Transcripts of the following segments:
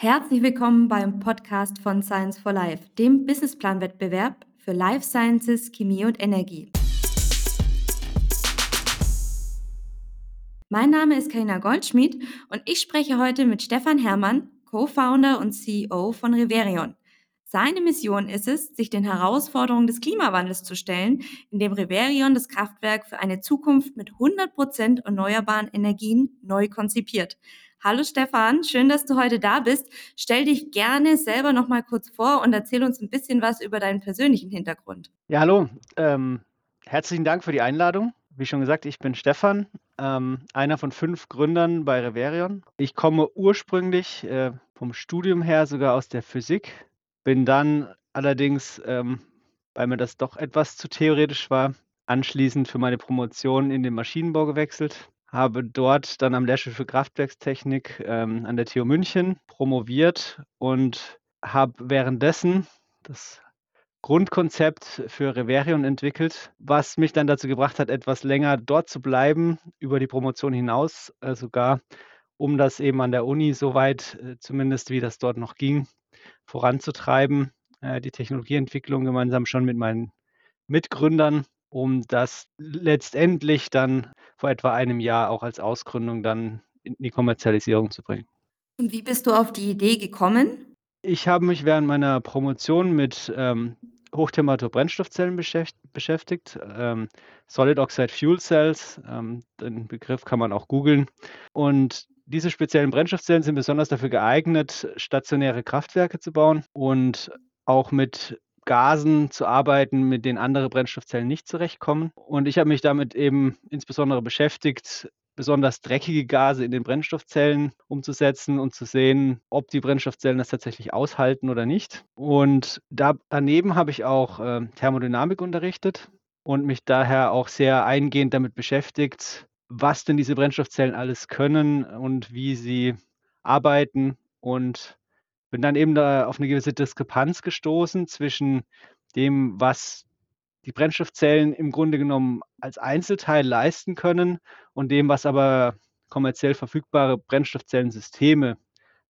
Herzlich willkommen beim Podcast von Science for Life, dem Businessplan-Wettbewerb für Life Sciences, Chemie und Energie. Mein Name ist Karina Goldschmidt und ich spreche heute mit Stefan Herrmann, Co-Founder und CEO von Reverion. Seine Mission ist es, sich den Herausforderungen des Klimawandels zu stellen, indem Reverion das Kraftwerk für eine Zukunft mit 100% erneuerbaren Energien neu konzipiert. Hallo Stefan, schön, dass du heute da bist. Stell dich gerne selber noch mal kurz vor und erzähl uns ein bisschen was über deinen persönlichen Hintergrund. Ja, hallo. Ähm, herzlichen Dank für die Einladung. Wie schon gesagt, ich bin Stefan, ähm, einer von fünf Gründern bei Reverion. Ich komme ursprünglich äh, vom Studium her sogar aus der Physik, bin dann allerdings, ähm, weil mir das doch etwas zu theoretisch war, anschließend für meine Promotion in den Maschinenbau gewechselt habe dort dann am Lehrstuhl für Kraftwerkstechnik ähm, an der TU München promoviert und habe währenddessen das Grundkonzept für Reverion entwickelt, was mich dann dazu gebracht hat, etwas länger dort zu bleiben, über die Promotion hinaus äh, sogar, um das eben an der Uni soweit, äh, zumindest wie das dort noch ging, voranzutreiben, äh, die Technologieentwicklung gemeinsam schon mit meinen Mitgründern um das letztendlich dann vor etwa einem Jahr auch als Ausgründung dann in die Kommerzialisierung zu bringen. Und wie bist du auf die Idee gekommen? Ich habe mich während meiner Promotion mit ähm, Hochtemperatur-Brennstoffzellen beschäftigt, ähm, Solid Oxide Fuel Cells, ähm, den Begriff kann man auch googeln. Und diese speziellen Brennstoffzellen sind besonders dafür geeignet, stationäre Kraftwerke zu bauen und auch mit Gasen zu arbeiten, mit denen andere Brennstoffzellen nicht zurechtkommen. Und ich habe mich damit eben insbesondere beschäftigt, besonders dreckige Gase in den Brennstoffzellen umzusetzen und zu sehen, ob die Brennstoffzellen das tatsächlich aushalten oder nicht. Und da, daneben habe ich auch äh, Thermodynamik unterrichtet und mich daher auch sehr eingehend damit beschäftigt, was denn diese Brennstoffzellen alles können und wie sie arbeiten und bin dann eben da auf eine gewisse Diskrepanz gestoßen zwischen dem, was die Brennstoffzellen im Grunde genommen als Einzelteil leisten können und dem, was aber kommerziell verfügbare Brennstoffzellensysteme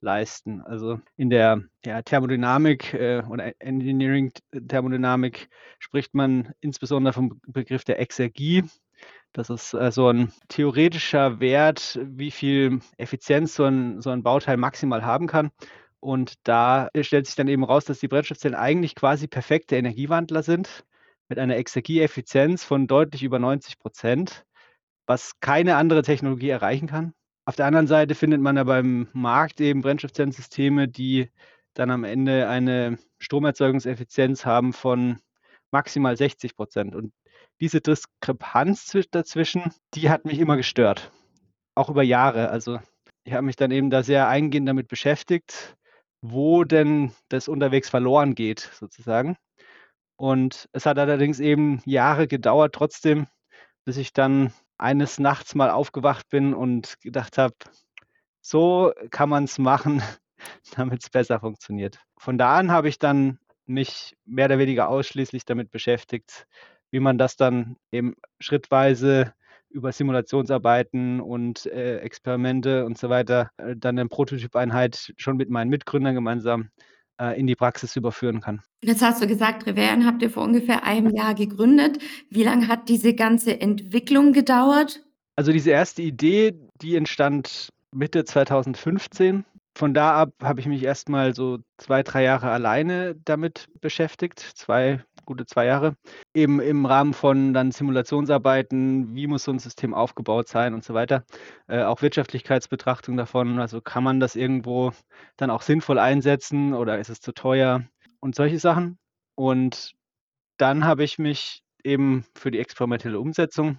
leisten. Also in der ja, Thermodynamik äh, oder Engineering-Thermodynamik spricht man insbesondere vom Begriff der Exergie. Das ist äh, so ein theoretischer Wert, wie viel Effizienz so ein, so ein Bauteil maximal haben kann. Und da stellt sich dann eben raus, dass die Brennstoffzellen eigentlich quasi perfekte Energiewandler sind, mit einer Exergieeffizienz von deutlich über 90 Prozent, was keine andere Technologie erreichen kann. Auf der anderen Seite findet man ja beim Markt eben Brennstoffzellensysteme, die dann am Ende eine Stromerzeugungseffizienz haben von maximal 60 Prozent. Und diese Diskrepanz dazwischen, die hat mich immer gestört. Auch über Jahre. Also ich habe mich dann eben da sehr eingehend damit beschäftigt wo denn das unterwegs verloren geht, sozusagen. Und es hat allerdings eben Jahre gedauert, trotzdem, bis ich dann eines Nachts mal aufgewacht bin und gedacht habe, so kann man es machen, damit es besser funktioniert. Von da an habe ich dann mich mehr oder weniger ausschließlich damit beschäftigt, wie man das dann eben schrittweise über Simulationsarbeiten und äh, Experimente und so weiter äh, dann eine Prototypeinheit schon mit meinen Mitgründern gemeinsam äh, in die Praxis überführen kann. Jetzt hast du gesagt, Reveren habt ihr vor ungefähr einem Jahr gegründet. Wie lange hat diese ganze Entwicklung gedauert? Also diese erste Idee, die entstand Mitte 2015. Von da ab habe ich mich erstmal so zwei, drei Jahre alleine damit beschäftigt, zwei gute zwei Jahre, eben im Rahmen von dann Simulationsarbeiten, wie muss so ein System aufgebaut sein und so weiter. Äh, auch Wirtschaftlichkeitsbetrachtung davon, also kann man das irgendwo dann auch sinnvoll einsetzen oder ist es zu teuer und solche Sachen. Und dann habe ich mich eben für die experimentelle Umsetzung,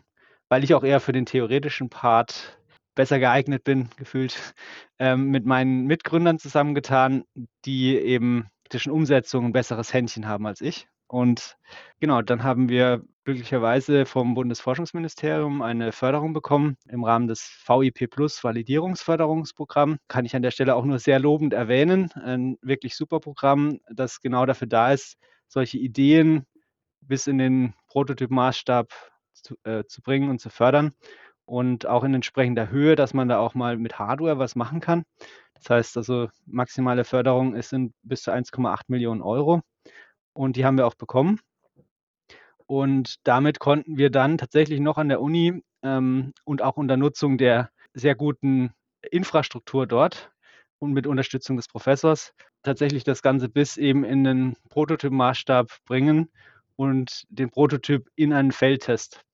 weil ich auch eher für den theoretischen Part besser geeignet bin, gefühlt, ähm, mit meinen Mitgründern zusammengetan, die eben zwischen Umsetzung ein besseres Händchen haben als ich. Und genau, dann haben wir glücklicherweise vom Bundesforschungsministerium eine Förderung bekommen im Rahmen des VIP Plus Validierungsförderungsprogramm. Kann ich an der Stelle auch nur sehr lobend erwähnen. Ein wirklich super Programm, das genau dafür da ist, solche Ideen bis in den Prototypmaßstab zu, äh, zu bringen und zu fördern und auch in entsprechender Höhe, dass man da auch mal mit Hardware was machen kann. Das heißt also, maximale Förderung ist in bis zu 1,8 Millionen Euro und die haben wir auch bekommen. Und damit konnten wir dann tatsächlich noch an der Uni ähm, und auch unter Nutzung der sehr guten Infrastruktur dort und mit Unterstützung des Professors tatsächlich das Ganze bis eben in den Prototypmaßstab bringen und den Prototyp in einen Feldtest.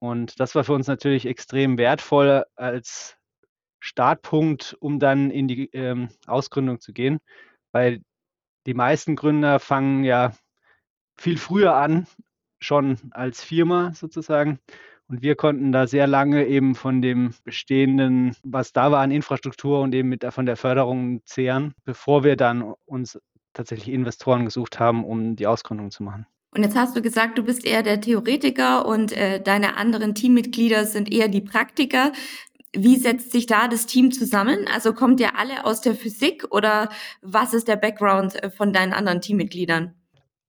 Und das war für uns natürlich extrem wertvoll als Startpunkt, um dann in die ähm, Ausgründung zu gehen, weil die meisten Gründer fangen ja viel früher an, schon als Firma sozusagen. Und wir konnten da sehr lange eben von dem bestehenden, was da war an Infrastruktur und eben mit von der Förderung zehren, bevor wir dann uns tatsächlich Investoren gesucht haben, um die Ausgründung zu machen. Und jetzt hast du gesagt, du bist eher der Theoretiker und äh, deine anderen Teammitglieder sind eher die Praktiker. Wie setzt sich da das Team zusammen? Also kommt ihr alle aus der Physik oder was ist der Background äh, von deinen anderen Teammitgliedern?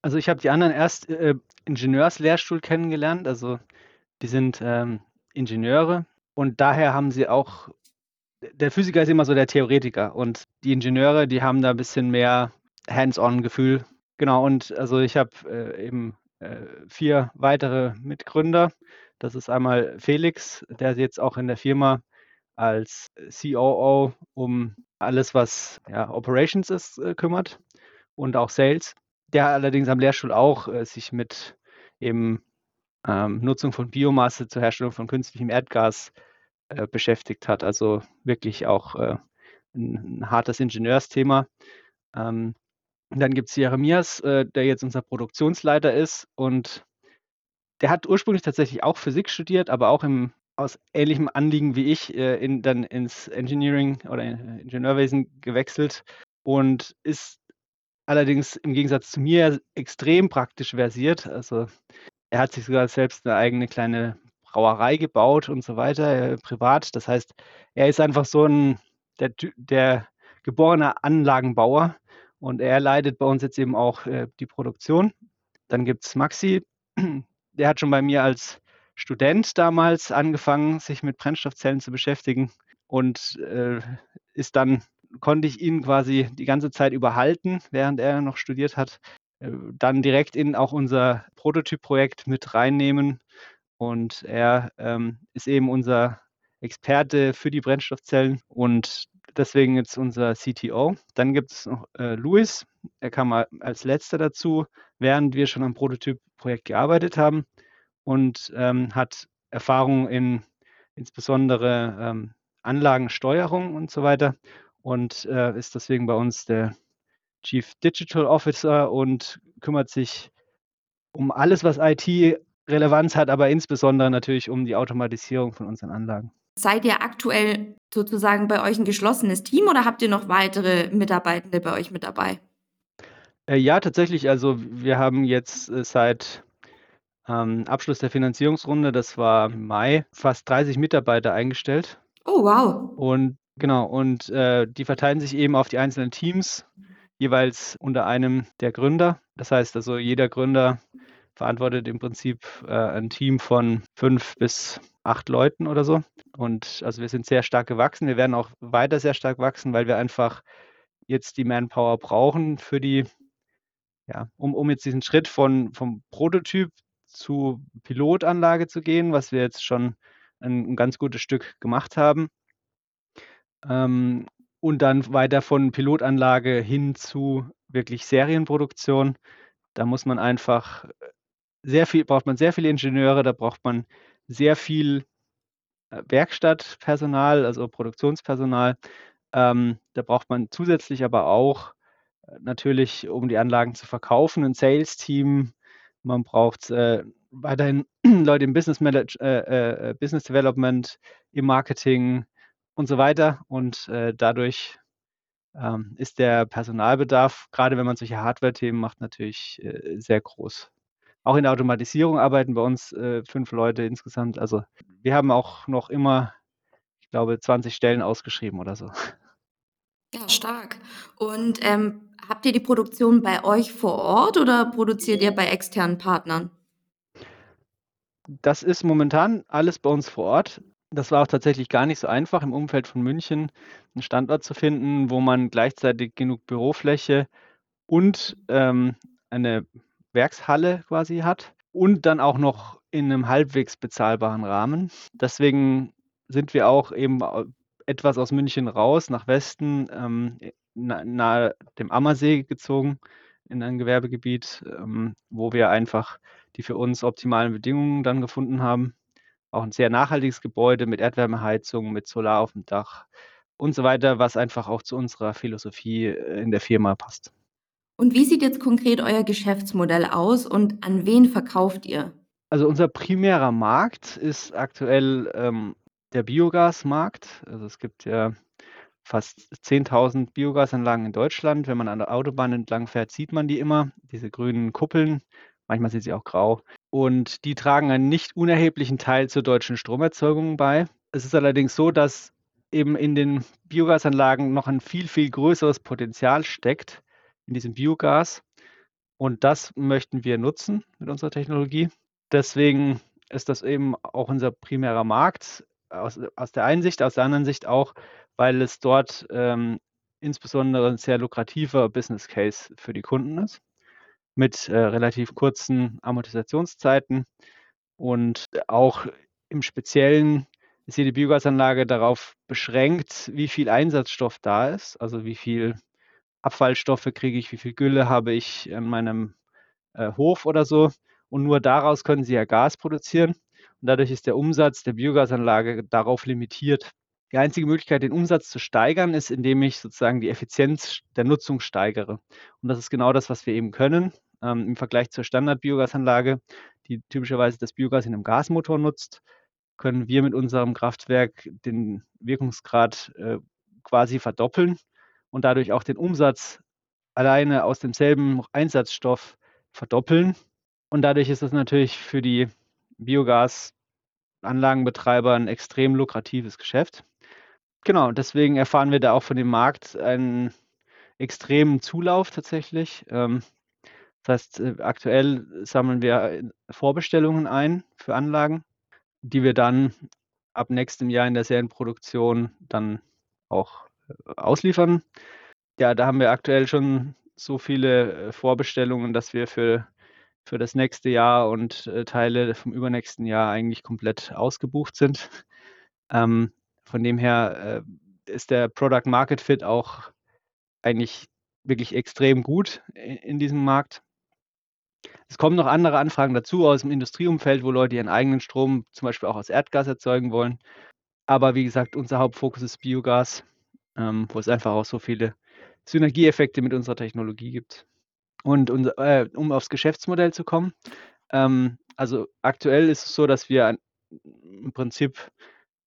Also ich habe die anderen erst äh, Ingenieurslehrstuhl kennengelernt. Also die sind ähm, Ingenieure und daher haben sie auch, der Physiker ist immer so der Theoretiker und die Ingenieure, die haben da ein bisschen mehr Hands-on-Gefühl. Genau, und also ich habe äh, eben äh, vier weitere Mitgründer. Das ist einmal Felix, der jetzt auch in der Firma als COO um alles, was ja, Operations ist, äh, kümmert und auch Sales. Der allerdings am Lehrstuhl auch äh, sich mit eben ähm, Nutzung von Biomasse zur Herstellung von künstlichem Erdgas äh, beschäftigt hat. Also wirklich auch äh, ein, ein, hartes Ingenieursthema. Ähm, dann gibt es Jeremias, äh, der jetzt unser Produktionsleiter ist und der hat ursprünglich tatsächlich auch Physik studiert, aber auch im, aus ähnlichem Anliegen wie ich äh, in, dann ins Engineering oder Ingenieurwesen gewechselt und ist allerdings im Gegensatz zu mir extrem praktisch versiert. Also er hat sich sogar selbst eine eigene kleine Brauerei gebaut und so weiter, äh, privat. Das heißt, er ist einfach so ein der, der geborene Anlagenbauer und er leitet bei uns jetzt eben auch äh, die Produktion. Dann gibt es Maxi, der hat schon bei mir als Student damals angefangen, sich mit Brennstoffzellen zu beschäftigen und äh, ist dann, konnte ich ihn quasi die ganze Zeit überhalten, während er noch studiert hat äh, dann direkt in auch unser Prototyp-Projekt mit reinnehmen. Und er ähm, ist eben unser Experte für die Brennstoffzellen und deswegen jetzt unser CTO. Dann gibt es noch äh, Luis, er kam als letzter dazu, während wir schon am Prototyp-Projekt gearbeitet haben und ähm, hat Erfahrung in insbesondere ähm, Anlagensteuerung und so weiter und äh, ist deswegen bei uns der Chief Digital Officer und kümmert sich um alles, was IT-Relevanz hat, aber insbesondere natürlich um die Automatisierung von unseren Anlagen. Seid ihr aktuell sozusagen bei euch ein geschlossenes Team oder habt ihr noch weitere Mitarbeitende bei euch mit dabei? Äh, ja, tatsächlich. Also wir haben jetzt äh, seit ähm, Abschluss der Finanzierungsrunde, das war Mai, fast 30 Mitarbeiter eingestellt. Oh, wow. Und genau, und äh, die verteilen sich eben auf die einzelnen Teams jeweils unter einem der Gründer. Das heißt also, jeder Gründer verantwortet im Prinzip äh, ein Team von fünf bis acht Leuten oder so. Und also wir sind sehr stark gewachsen. Wir werden auch weiter sehr stark wachsen, weil wir einfach jetzt die Manpower brauchen für die, ja, um, um jetzt diesen Schritt von, vom Prototyp zu Pilotanlage zu gehen, was wir jetzt schon ein, ein ganz gutes Stück gemacht haben. Ähm, und dann weiter von Pilotanlage hin zu wirklich Serienproduktion. Da muss man einfach sehr viel, braucht man sehr viele Ingenieure, da braucht man sehr viel äh, Werkstattpersonal, also Produktionspersonal. Ähm, da braucht man zusätzlich aber auch äh, natürlich, um die Anlagen zu verkaufen, ein Sales-Team. Man braucht äh, weiterhin Leute im Business, Manage, äh, äh, Business Development, im Marketing, und so weiter. Und äh, dadurch ähm, ist der Personalbedarf, gerade wenn man solche Hardware-Themen macht, natürlich äh, sehr groß. Auch in der Automatisierung arbeiten bei uns äh, fünf Leute insgesamt. Also wir haben auch noch immer, ich glaube, 20 Stellen ausgeschrieben oder so. Ja, stark. Und ähm, habt ihr die Produktion bei euch vor Ort oder produziert ihr bei externen Partnern? Das ist momentan alles bei uns vor Ort. Das war auch tatsächlich gar nicht so einfach, im Umfeld von München einen Standort zu finden, wo man gleichzeitig genug Bürofläche und ähm, eine Werkshalle quasi hat und dann auch noch in einem halbwegs bezahlbaren Rahmen. Deswegen sind wir auch eben etwas aus München raus nach Westen, ähm, nahe dem Ammersee gezogen in ein Gewerbegebiet, ähm, wo wir einfach die für uns optimalen Bedingungen dann gefunden haben. Auch ein sehr nachhaltiges Gebäude mit Erdwärmeheizung, mit Solar auf dem Dach und so weiter, was einfach auch zu unserer Philosophie äh, in der Firma passt. Und wie sieht jetzt konkret euer Geschäftsmodell aus und an wen verkauft ihr? Also unser primärer Markt ist aktuell ähm, der Biogasmarkt. Also es gibt ja fast 10.000 Biogasanlagen in Deutschland. Wenn man an der Autobahn entlang fährt, sieht man die immer, diese grünen Kuppeln. Manchmal sind sie auch grau. Und die tragen einen nicht unerheblichen Teil zur deutschen Stromerzeugung bei. Es ist allerdings so, dass eben in den Biogasanlagen noch ein viel, viel größeres Potenzial steckt in diesem Biogas. Und das möchten wir nutzen mit unserer Technologie. Deswegen ist das eben auch unser primärer Markt aus, aus der einen Sicht, aus der anderen Sicht auch, weil es dort ähm, insbesondere ein sehr lukrativer Business Case für die Kunden ist, mit äh, relativ kurzen Amortisationszeiten und auch im Speziellen ist jede Biogasanlage darauf beschränkt, wie viel Einsatzstoff da ist, also wie viel Abfallstoffe kriege ich, wie viel Gülle habe ich in meinem äh, Hof oder so. Und nur daraus können sie ja Gas produzieren. Und dadurch ist der Umsatz der Biogasanlage darauf limitiert. Die einzige Möglichkeit, den Umsatz zu steigern, ist, indem ich sozusagen die Effizienz der Nutzung steigere. Und das ist genau das, was wir eben können. Ähm, Im Vergleich zur Standard-Biogasanlage, die typischerweise das Biogas in einem Gasmotor nutzt, können wir mit unserem Kraftwerk den Wirkungsgrad äh, quasi verdoppeln und dadurch auch den Umsatz alleine aus demselben Einsatzstoff verdoppeln. Und dadurch ist es natürlich für die Biogasanlagenbetreiber ein extrem lukratives Geschäft. Genau, deswegen erfahren wir da auch von dem Markt einen extremen Zulauf tatsächlich. Ähm, das heißt, äh, aktuell sammeln wir Vorbestellungen ein für Anlagen, die wir dann ab nächstem Jahr in der Serienproduktion dann auch ausliefern. Ja, da haben wir aktuell schon so viele äh, Vorbestellungen, dass wir für, für das nächste Jahr und äh, Teile vom übernächsten Jahr eigentlich komplett ausgebucht sind. Ähm, von dem her äh, ist der Product Market Fit auch eigentlich wirklich extrem gut in, in diesem Markt. Es kommen noch andere Anfragen dazu aus dem Industrieumfeld, wo Leute ihren eigenen Strom zum Beispiel auch aus Erdgas erzeugen wollen. Aber wie gesagt, unser Hauptfokus ist Biogas ähm, wo es einfach auch so viele Synergieeffekte mit unserer Technologie gibt. Und, und äh, um aufs Geschäftsmodell zu kommen, ähm, also aktuell ist es so, dass wir im Prinzip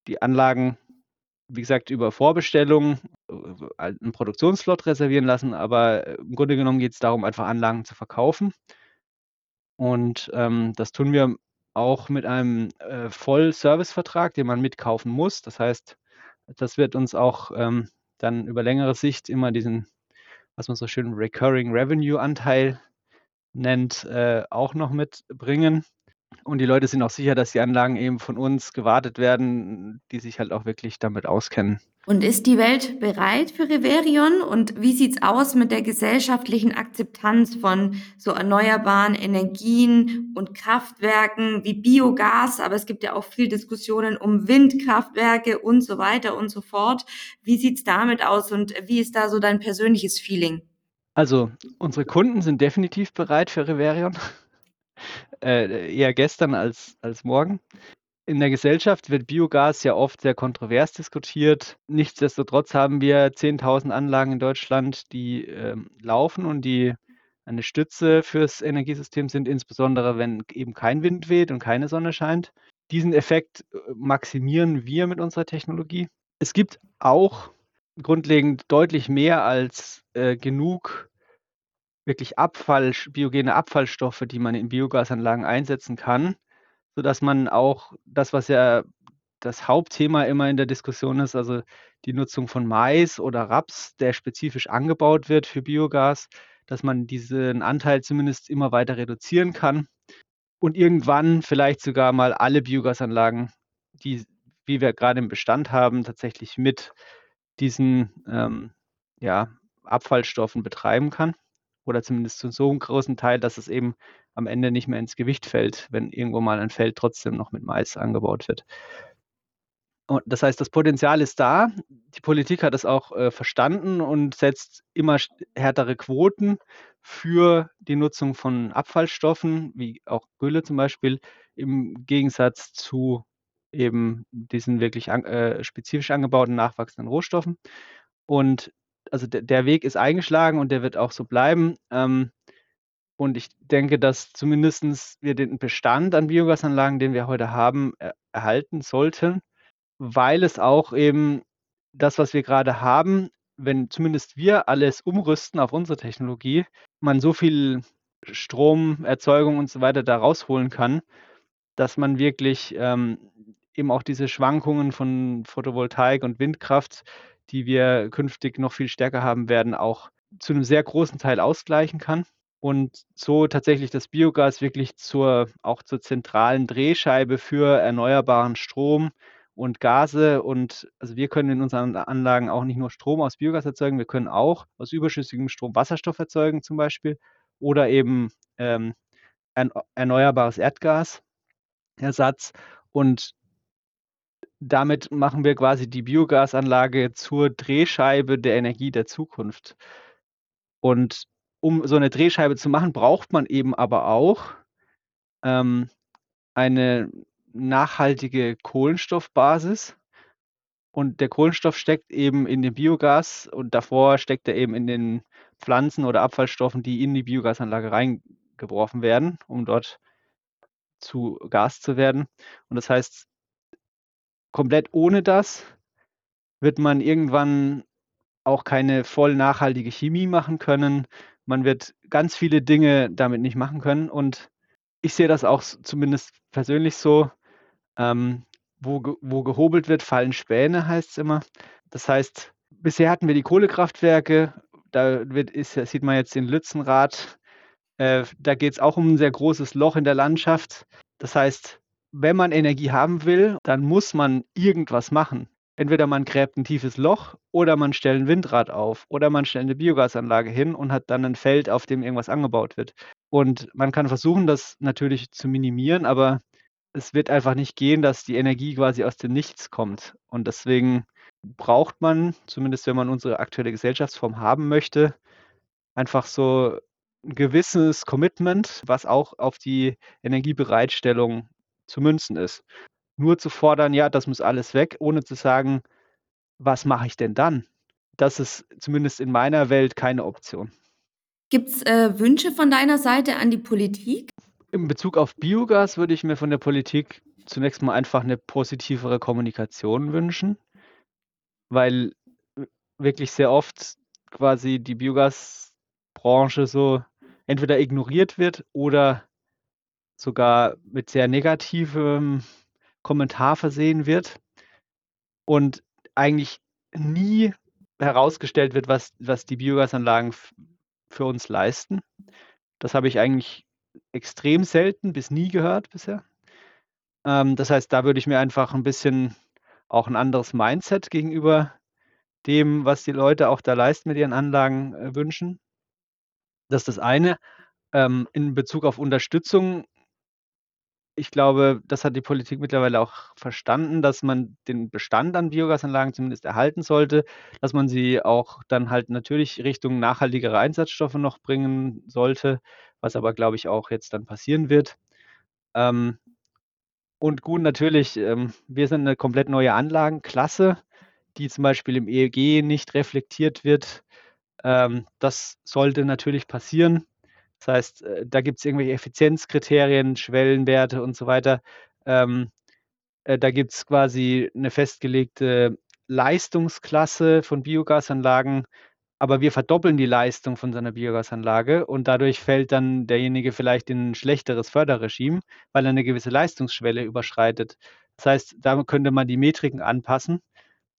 die Anlagen, wie gesagt, über Vorbestellung äh, einen Produktionsslot reservieren lassen, aber im Grunde genommen geht es darum, einfach Anlagen zu verkaufen. Und ähm, das tun wir auch mit einem äh, Voll-Service-Vertrag, den man mitkaufen muss. Das heißt, das wird uns auch ähm, dann über längere Sicht immer diesen, was man so schön Recurring Revenue Anteil nennt, äh, auch noch mitbringen. Und die Leute sind auch sicher, dass die Anlagen eben von uns gewartet werden, die sich halt auch wirklich damit auskennen. Und ist die Welt bereit für Reverion? Und wie sieht es aus mit der gesellschaftlichen Akzeptanz von so erneuerbaren Energien und Kraftwerken wie Biogas? Aber es gibt ja auch viel Diskussionen um Windkraftwerke und so weiter und so fort. Wie sieht es damit aus und wie ist da so dein persönliches Feeling? Also, unsere Kunden sind definitiv bereit für Reverion. Äh, eher gestern als, als morgen. In der Gesellschaft wird Biogas ja oft sehr kontrovers diskutiert. Nichtsdestotrotz haben wir 10.000 Anlagen in Deutschland, die ähm, laufen und die eine Stütze fürs Energiesystem sind, insbesondere wenn eben kein Wind weht und keine Sonne scheint. Diesen Effekt äh, maximieren wir mit unserer Technologie. Es gibt auch grundlegend deutlich mehr als äh, genug wirklich Abfall, biogene Abfallstoffe, die man in Biogasanlagen einsetzen kann sodass man auch das, was ja das Hauptthema immer in der Diskussion ist, also die Nutzung von Mais oder Raps, der spezifisch angebaut wird für Biogas, dass man diesen Anteil zumindest immer weiter reduzieren kann und irgendwann vielleicht sogar mal alle Biogasanlagen, die wie wir gerade im Bestand haben, tatsächlich mit diesen ähm, ja, Abfallstoffen betreiben kann. Oder zumindest zu so einem großen Teil, dass es eben am Ende nicht mehr ins Gewicht fällt, wenn irgendwo mal ein Feld trotzdem noch mit Mais angebaut wird. Und das heißt, das Potenzial ist da. Die Politik hat es auch äh, verstanden und setzt immer härtere Quoten für die Nutzung von Abfallstoffen, wie auch Gülle zum Beispiel, im Gegensatz zu eben diesen wirklich an, äh, spezifisch angebauten nachwachsenden Rohstoffen. Und also der, der, Weg ist eingeschlagen und der wird auch so bleiben. Ähm, und ich denke, dass zumindest wir den Bestand an Biogasanlagen, den wir heute haben, er, erhalten sollten weil es auch eben das, was wir gerade haben, wenn zumindest wir alles umrüsten auf unsere Technologie, man so viel Stromerzeugung und so weiter da rausholen kann, dass man wirklich ähm, eben auch diese Schwankungen von Photovoltaik und Windkraft, die wir künftig noch viel stärker haben werden, auch zu einem sehr großen Teil ausgleichen kann. Und so tatsächlich das Biogas wirklich zur auch zur zentralen Drehscheibe für erneuerbaren Strom und Gase. Und also wir können in unseren Anlagen auch nicht nur Strom aus Biogas erzeugen, wir können auch aus überschüssigem Strom Wasserstoff erzeugen zum Beispiel oder eben ähm, erneuerbares Erdgasersatz. Und damit machen wir quasi die Biogasanlage zur Drehscheibe der Energie der Zukunft. Und um so eine Drehscheibe zu machen, braucht man eben aber auch ähm, eine nachhaltige Kohlenstoffbasis. Und der Kohlenstoff steckt eben in dem Biogas und davor steckt er eben in den Pflanzen oder Abfallstoffen, die in die Biogasanlage reingeworfen werden, um dort zu Gas zu werden. Und das heißt, komplett ohne das wird man irgendwann auch keine voll nachhaltige Chemie machen können. Man wird ganz viele Dinge damit nicht machen können. Und ich sehe das auch zumindest persönlich so, ähm, wo, wo gehobelt wird, fallen Späne, heißt es immer. Das heißt, bisher hatten wir die Kohlekraftwerke, da wird, ist, sieht man jetzt den Lützenrad. Äh, da geht es auch um ein sehr großes Loch in der Landschaft. Das heißt, wenn man Energie haben will, dann muss man irgendwas machen. Entweder man gräbt ein tiefes Loch oder man stellt ein Windrad auf oder man stellt eine Biogasanlage hin und hat dann ein Feld, auf dem irgendwas angebaut wird. Und man kann versuchen, das natürlich zu minimieren, aber es wird einfach nicht gehen, dass die Energie quasi aus dem Nichts kommt. Und deswegen braucht man, zumindest wenn man unsere aktuelle Gesellschaftsform haben möchte, einfach so ein gewisses Commitment, was auch auf die Energiebereitstellung zu münzen ist. Nur zu fordern, ja, das muss alles weg, ohne zu sagen, was mache ich denn dann? Das ist zumindest in meiner Welt keine Option. Gibt es äh, Wünsche von deiner Seite an die Politik? In Bezug auf Biogas würde ich mir von der Politik zunächst mal einfach eine positivere Kommunikation wünschen, weil wirklich sehr oft quasi die Biogasbranche so entweder ignoriert wird oder sogar mit sehr negativem Kommentar versehen wird und eigentlich nie herausgestellt wird, was, was die Biogasanlagen für uns leisten. Das habe ich eigentlich extrem selten bis nie gehört bisher. Ähm, das heißt, da würde ich mir einfach ein bisschen auch ein anderes Mindset gegenüber dem, was die Leute auch da leisten mit ihren Anlagen äh, wünschen. Das ist das eine. Ähm, in Bezug auf Unterstützung, ich glaube, das hat die Politik mittlerweile auch verstanden, dass man den Bestand an Biogasanlagen zumindest erhalten sollte, dass man sie auch dann halt natürlich Richtung nachhaltigere Einsatzstoffe noch bringen sollte, was aber, glaube ich, auch jetzt dann passieren wird. Ähm, und gut, natürlich, ähm, wir sind eine komplett neue Anlagenklasse, die zum Beispiel im EEG nicht reflektiert wird. Ähm, das sollte natürlich passieren. Das heißt, äh, da gibt es irgendwelche Effizienzkriterien, Schwellenwerte und so weiter. Ähm, äh, da gibt es quasi eine festgelegte Leistungsklasse von Biogasanlagen, aber wir verdoppeln die Leistung von seiner Biogasanlage und dadurch fällt dann derjenige vielleicht in ein schlechteres Förderregime, weil er eine gewisse Leistungsschwelle überschreitet. Das heißt, da könnte man die Metriken anpassen,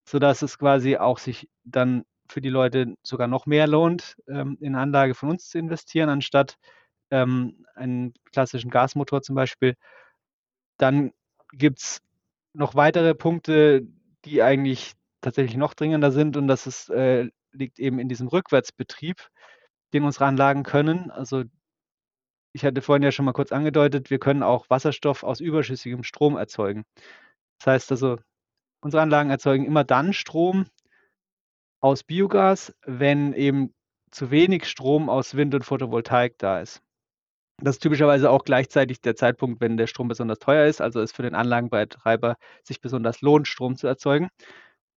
sodass es quasi auch sich dann für die Leute sogar noch mehr lohnt, ähm, in Anlage von uns zu investieren, anstatt ähm, einen klassischen Gasmotor zum Beispiel. Dann gibt es noch weitere Punkte, die eigentlich tatsächlich noch dringender sind und das ist, äh, liegt eben in diesem Rückwärtsbetrieb, den unsere Anlagen können. Also ich hatte vorhin ja schon mal kurz angedeutet, wir können auch Wasserstoff aus überschüssigem Strom erzeugen. Das heißt also, unsere Anlagen erzeugen immer dann Strom aus Biogas, wenn eben zu wenig Strom aus Wind und Photovoltaik da ist. Das ist typischerweise auch gleichzeitig der Zeitpunkt, wenn der Strom besonders teuer ist, also es für den Anlagenbetreiber sich besonders lohnt, Strom zu erzeugen.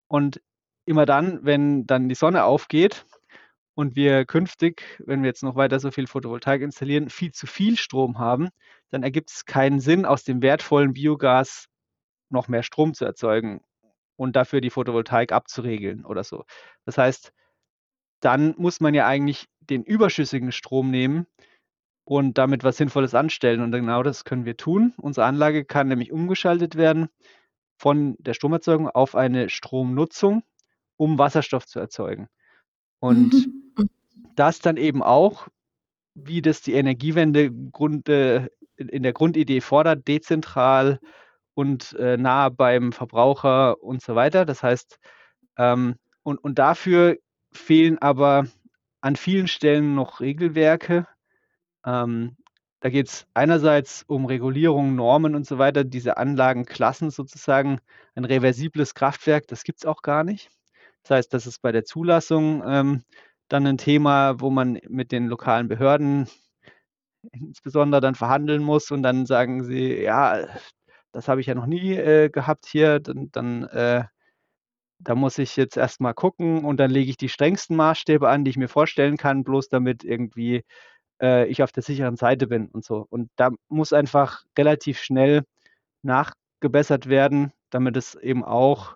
Und immer dann, wenn dann die Sonne aufgeht und wir künftig, wenn wir jetzt noch weiter so viel Photovoltaik installieren, viel zu viel Strom haben, dann ergibt es keinen Sinn, aus dem wertvollen Biogas noch mehr Strom zu erzeugen und dafür die Photovoltaik abzuregeln oder so. Das heißt, dann muss man ja eigentlich den überschüssigen Strom nehmen und damit was Sinnvolles anstellen. Und genau das können wir tun. Unsere Anlage kann nämlich umgeschaltet werden von der Stromerzeugung auf eine Stromnutzung, um Wasserstoff zu erzeugen. Und mhm. das dann eben auch, wie das die Energiewende Grund, äh, in der Grundidee fordert, dezentral und äh, nah beim Verbraucher und so weiter. Das heißt, ähm, und, und dafür fehlen aber an vielen Stellen noch Regelwerke. Ähm, da geht es einerseits um Regulierung, Normen und so weiter, diese Anlagenklassen sozusagen, ein reversibles Kraftwerk, das gibt es auch gar nicht. Das heißt, das ist bei der Zulassung ähm, dann ein Thema, wo man mit den lokalen Behörden insbesondere dann verhandeln muss und dann sagen sie, ja, das habe ich ja noch nie äh, gehabt hier, dann, dann äh, da muss ich jetzt erstmal gucken und dann lege ich die strengsten Maßstäbe an, die ich mir vorstellen kann, bloß damit irgendwie äh, ich auf der sicheren Seite bin und so. Und da muss einfach relativ schnell nachgebessert werden, damit es eben auch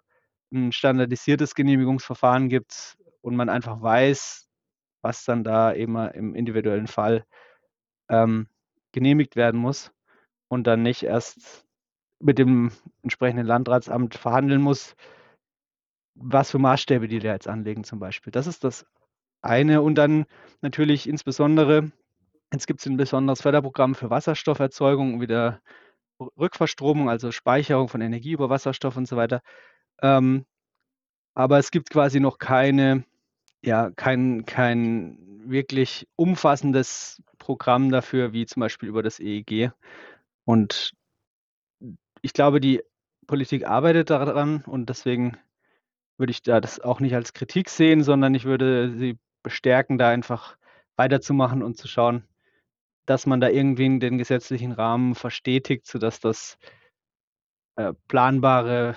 ein standardisiertes Genehmigungsverfahren gibt und man einfach weiß, was dann da eben im individuellen Fall ähm, genehmigt werden muss und dann nicht erst mit dem entsprechenden Landratsamt verhandeln muss, was für Maßstäbe die da jetzt anlegen zum Beispiel. Das ist das eine. Und dann natürlich insbesondere Jetzt gibt es ein besonderes Förderprogramm für Wasserstofferzeugung, wieder Rückverstromung, also Speicherung von Energie über Wasserstoff und so weiter. Ähm, aber es gibt quasi noch keine, ja, kein, kein wirklich umfassendes Programm dafür, wie zum Beispiel über das EEG. Und ich glaube, die Politik arbeitet daran und deswegen würde ich da das auch nicht als Kritik sehen, sondern ich würde sie bestärken, da einfach weiterzumachen und zu schauen, dass man da irgendwie den gesetzlichen Rahmen verstetigt, sodass das äh, planbare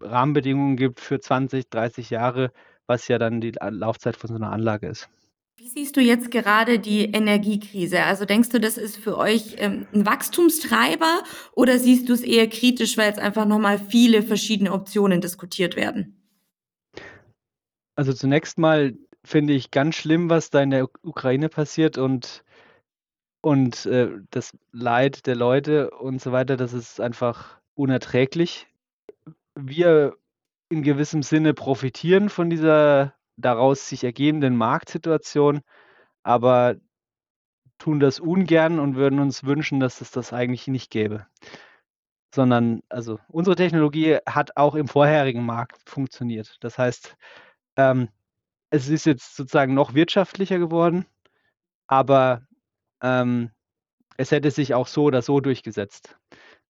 Rahmenbedingungen gibt für 20, 30 Jahre, was ja dann die Laufzeit von so einer Anlage ist. Wie siehst du jetzt gerade die Energiekrise? Also denkst du, das ist für euch ähm, ein Wachstumstreiber oder siehst du es eher kritisch, weil es einfach nochmal viele verschiedene Optionen diskutiert werden? Also zunächst mal finde ich ganz schlimm, was da in der Ukraine passiert und und, äh, das Leid der Leute und so weiter, das ist einfach unerträglich. Wir in gewissem Sinne profitieren von dieser daraus sich ergebenden Marktsituation, aber tun das ungern und würden uns wünschen, dass es das eigentlich nicht gäbe. Sondern also, unsere Technologie hat auch im vorherigen Markt funktioniert. Das heißt, ähm, es ist jetzt sozusagen noch wirtschaftlicher geworden, aber ähm, es hätte sich auch so oder so durchgesetzt.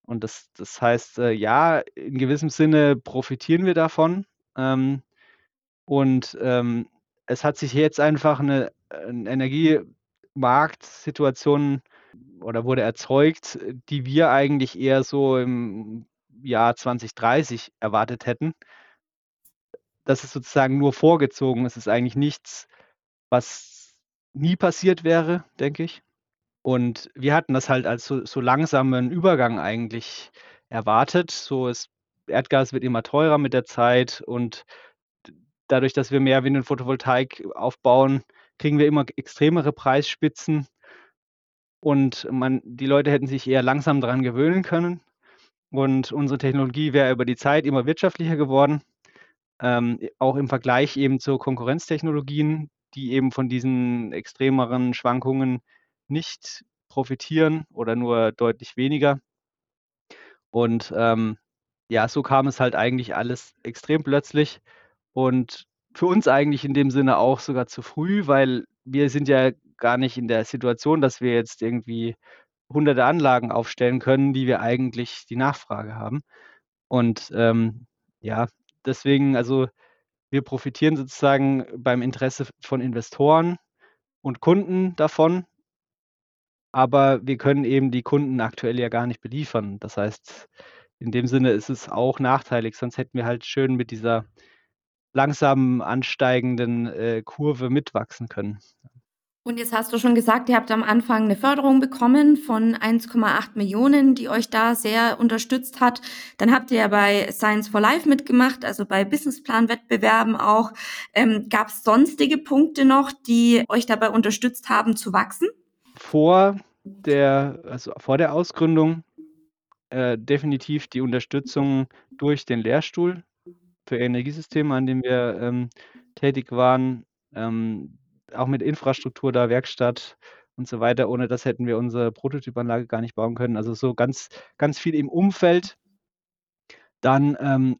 Und das, das heißt, äh, ja, in gewissem Sinne profitieren wir davon. Ähm, und ähm, es hat sich jetzt einfach eine, eine Energiemarktsituation oder wurde erzeugt, die wir eigentlich eher so im Jahr 2030 erwartet hätten. Das ist sozusagen nur vorgezogen. Es ist eigentlich nichts, was nie passiert wäre, denke ich. Und wir hatten das halt als so, so langsamen Übergang eigentlich erwartet. So ist Erdgas wird immer teurer mit der Zeit und dadurch, dass wir mehr Wind- und Photovoltaik aufbauen, kriegen wir immer extremere Preisspitzen. Und man, die Leute hätten sich eher langsam daran gewöhnen können. Und unsere Technologie wäre über die Zeit immer wirtschaftlicher geworden. Ähm, auch im Vergleich eben zu Konkurrenztechnologien, die eben von diesen extremeren Schwankungen nicht profitieren oder nur deutlich weniger. Und ähm, ja, so kam es halt eigentlich alles extrem plötzlich und für uns eigentlich in dem Sinne auch sogar zu früh, weil wir sind ja gar nicht in der Situation, dass wir jetzt irgendwie hunderte Anlagen aufstellen können, die wir eigentlich die Nachfrage haben. Und, ähm, ja, deswegen also, wir profitieren sozusagen beim Interesse von Investoren und Kunden davon aber wir können eben die Kunden aktuell ja gar nicht beliefern. Das heißt, in dem Sinne ist es auch nachteilig, sonst hätten wir halt schön mit dieser langsam ansteigenden, äh, Kurve mitwachsen können. Und jetzt hast du schon gesagt, ihr habt am Anfang 'ne Förderung bekommen von 1,8 die euch da sehr unterstützt hat. Dann habt ihr ja bei Science for Life mitgemacht, also bei Businessplan-Wettbewerben auch. Ähm, gab's sonstige Punkte noch, die euch dabei unterstützt haben zu wachsen? Vor der also, vor der Ausgründung, äh, definitiv die Unterstützung durch den Lehrstuhl für Energiesysteme, an dem wir, ähm, tätig waren, ähm, auch mit Infrastruktur da, Werkstatt und so weiter. Ohne das hätten wir unsere Prototypanlage gar nicht bauen können. Also, so ganz ganz viel im Umfeld. Dann, ähm,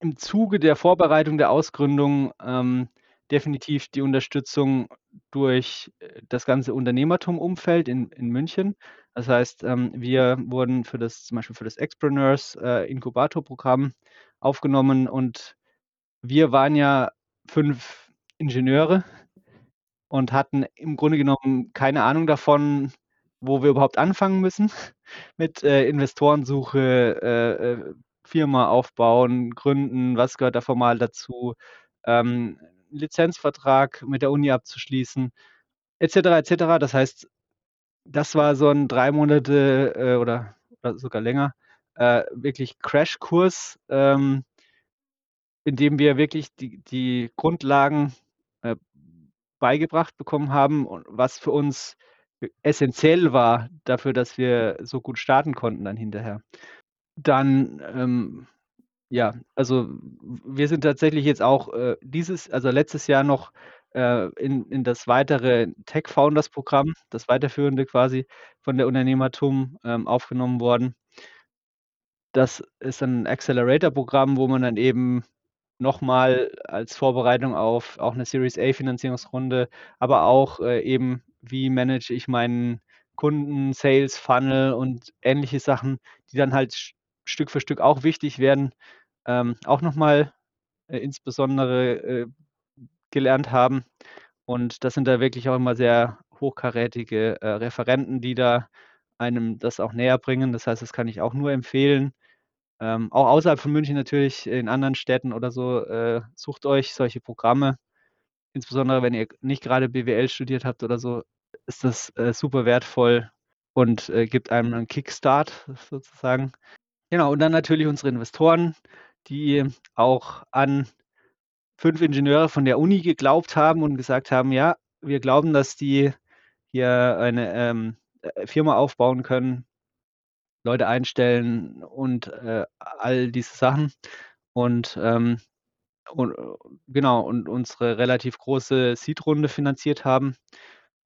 im Zuge der Vorbereitung der Ausgründung, ähm, definitiv die Unterstützung durch, äh, das ganze Unternehmertum-Umfeld in in München. Das heißt, ähm, wir wurden für das zum Beispiel für das Expreneurs, äh, Inkubatorprogramm aufgenommen und wir waren ja 5 Ingenieure und hatten im Grunde genommen keine Ahnung davon, wo wir überhaupt anfangen müssen mit, äh, Investorensuche, äh, äh, Firma aufbauen, gründen, was gehört da formal dazu, ähm, Lizenzvertrag mit der Uni abzuschließen, et cetera, et cetera. Das heißt, das war so 'n 3 Monate, äh, oder oder sogar länger, äh, wirklich Crashkurs, ähm in dem wir wirklich die die Grundlagen, äh, beigebracht bekommen haben was für uns e essenziell war dafür, dass wir so gut starten konnten dann hinterher. Dann, ähm, ja, also, wir sind tatsächlich jetzt auch, äh, dieses also, letztes Jahr noch, äh, in in das weitere Tech Founders Programm, das weiterführende quasi von der Unternehmertum, ähm, aufgenommen worden. Das ist 'n Accelerator-Programm, wo man dann eben noch mal als Vorbereitung auf auch 'ne Series A Finanzierungsrunde, aber auch, äh, eben, wie manage ich meinen Kunden, Sales Funnel und ähnliche Sachen, die dann halt Stück für Stück auch wichtig werden, ähm, auch noch mal, äh, insbesondere, äh, gelernt haben. Und das sind da wirklich auch immer sehr hochkarätige, äh, Referenten, die da einem das auch näherbringen. Das heißt, das kann ich auch nur empfehlen. Ähm, auch außerhalb von München natürlich, in anderen Städten oder so, äh, sucht euch solche Programme. Insbesondere, wenn ihr nicht grade BWL studiert habt oder so, ist das, äh, super wertvoll und, äh, gibt einem 'nen Kickstart sozusagen. Genau, und dann natürlich unsere Investoren, die auch an 5 Ingenieure von der Uni geglaubt haben und gesagt haben: „Ja, wir glauben, dass die hier eine, ähm, äh, Firma aufbauen können, Leute einstellen und, äh, all diese Sachen.“ Und, ähm, und genau, und unsere relativ große Seed-Runde finanziert haben.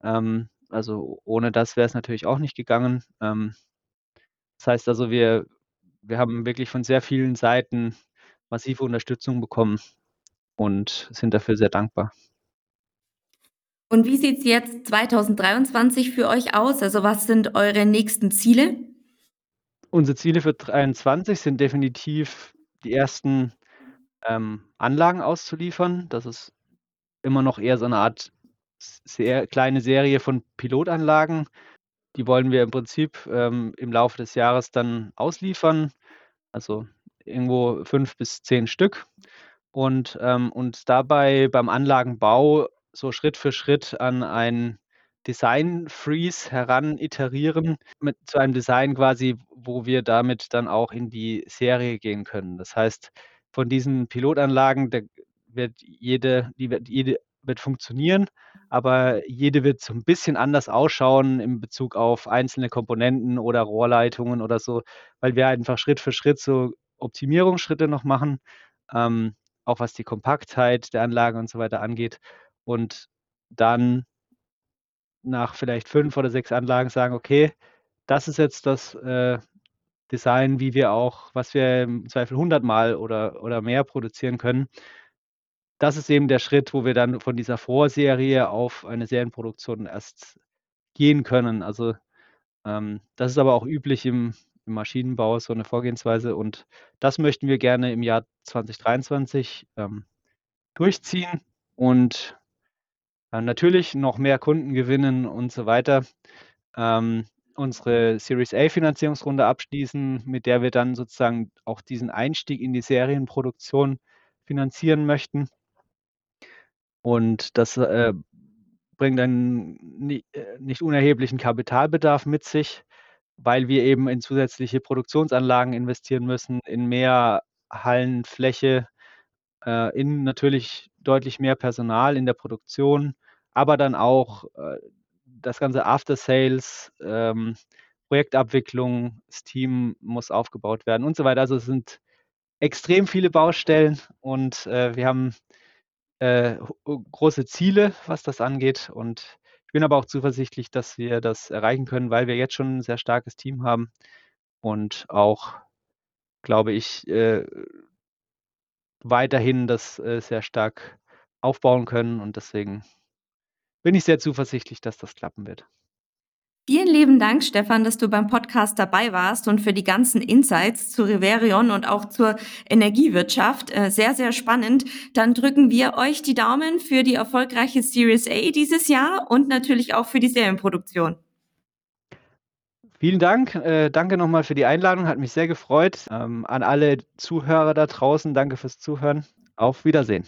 Ähm, also, ohne das wäre es natürlich auch nicht gegangen. Ähm, das heißt also, wir wir haben wirklich von sehr vielen Seiten massive Unterstützung bekommen und sind dafür sehr dankbar. Und wie sieht's jetzt 2023 für euch aus? Also, was sind eure nächsten Ziele? Unsere Ziele für 23 sind definitiv die ersten, ähm, Anlagen auszuliefern. Das ist immer noch eher so 'ne Art sehr kleine Serie von Pilotanlagen. Die wollen wir im Prinzip, ähm, im Laufe des Jahres dann ausliefern, also, irgendwo 5 bis 10 Stück und, ähm, uns dabei beim Anlagenbau so Schritt für Schritt an ein Design Freeze heran iterieren mit zu einem Design quasi, wo wir damit dann auch in die Serie gehen können. Das heißt, von diesen Pilotanlagen, wird jede die wird jede wird funktionieren, aber jede wird so 'n bisschen anders ausschauen in Bezug auf einzelne Komponenten oder Rohrleitungen oder so, weil wir einfach Schritt für Schritt so Optimierungsschritte noch machen, ähm, auch was die Kompaktheit der Anlage und so weiter angeht. Und dann nach vielleicht 5 oder 6 Anlagen sagen: „Okay, das ist jetzt das, äh Design, wie wir auch was wir im Zweifel 100 Mal oder oder mehr produzieren können. Das ist eben der Schritt, wo wir dann von dieser Vorserie auf eine Serienproduktion erst gehen können. Also, ähm, das ist aber auch üblich im im Maschinenbau, so 'ne Vorgehensweise und das möchten wir gerne im Jahr 2023, ähm, durchziehen und, äh, natürlich noch mehr Kunden gewinnen und so weiter. Ähm, unsere Series A Finanzierungsrunde abschließen, mit der wir dann sozusagen auch diesen Einstieg in die Serienproduktion finanzieren möchten. Und das, äh, bringt einen äh, nicht unerheblichen Kapitalbedarf mit sich, weil wir eben in zusätzliche Produktionsanlagen investieren müssen, in mehr Hallenfläche, äh, in natürlich deutlich mehr Personal in der Produktion, aber dann auch, äh, das ganze After Sales, ähm, Projektabwicklung, das Team muss aufgebaut werden und so weiter. Also, es sind extrem viele Baustellen und, äh, wir haben, äh, große Ziele, was das angeht und ich bin aber auch zuversichtlich, dass wir das erreichen können, weil wir jetzt schon 'n sehr starkes Team haben und auch, glaube ich, äh weiterhin das, äh, sehr stark aufbauen können und deswegen bin ich sehr zuversichtlich, dass das klappen wird. Vielen lieben Dank, Stefan, dass du beim Podcast dabei warst und für die ganzen Insights zu Reverion und auch zur Energiewirtschaft. Äh, sehr, sehr spannend. Dann drücken wir euch die Daumen für die erfolgreiche Series A dieses Jahr und natürlich auch für die Serienproduktion. Vielen Dank. Äh, danke noch mal für die Einladung, hat mich sehr gefreut. Ähm, an alle Zuhörer da draußen, danke fürs Zuhören. Auf Wiedersehen.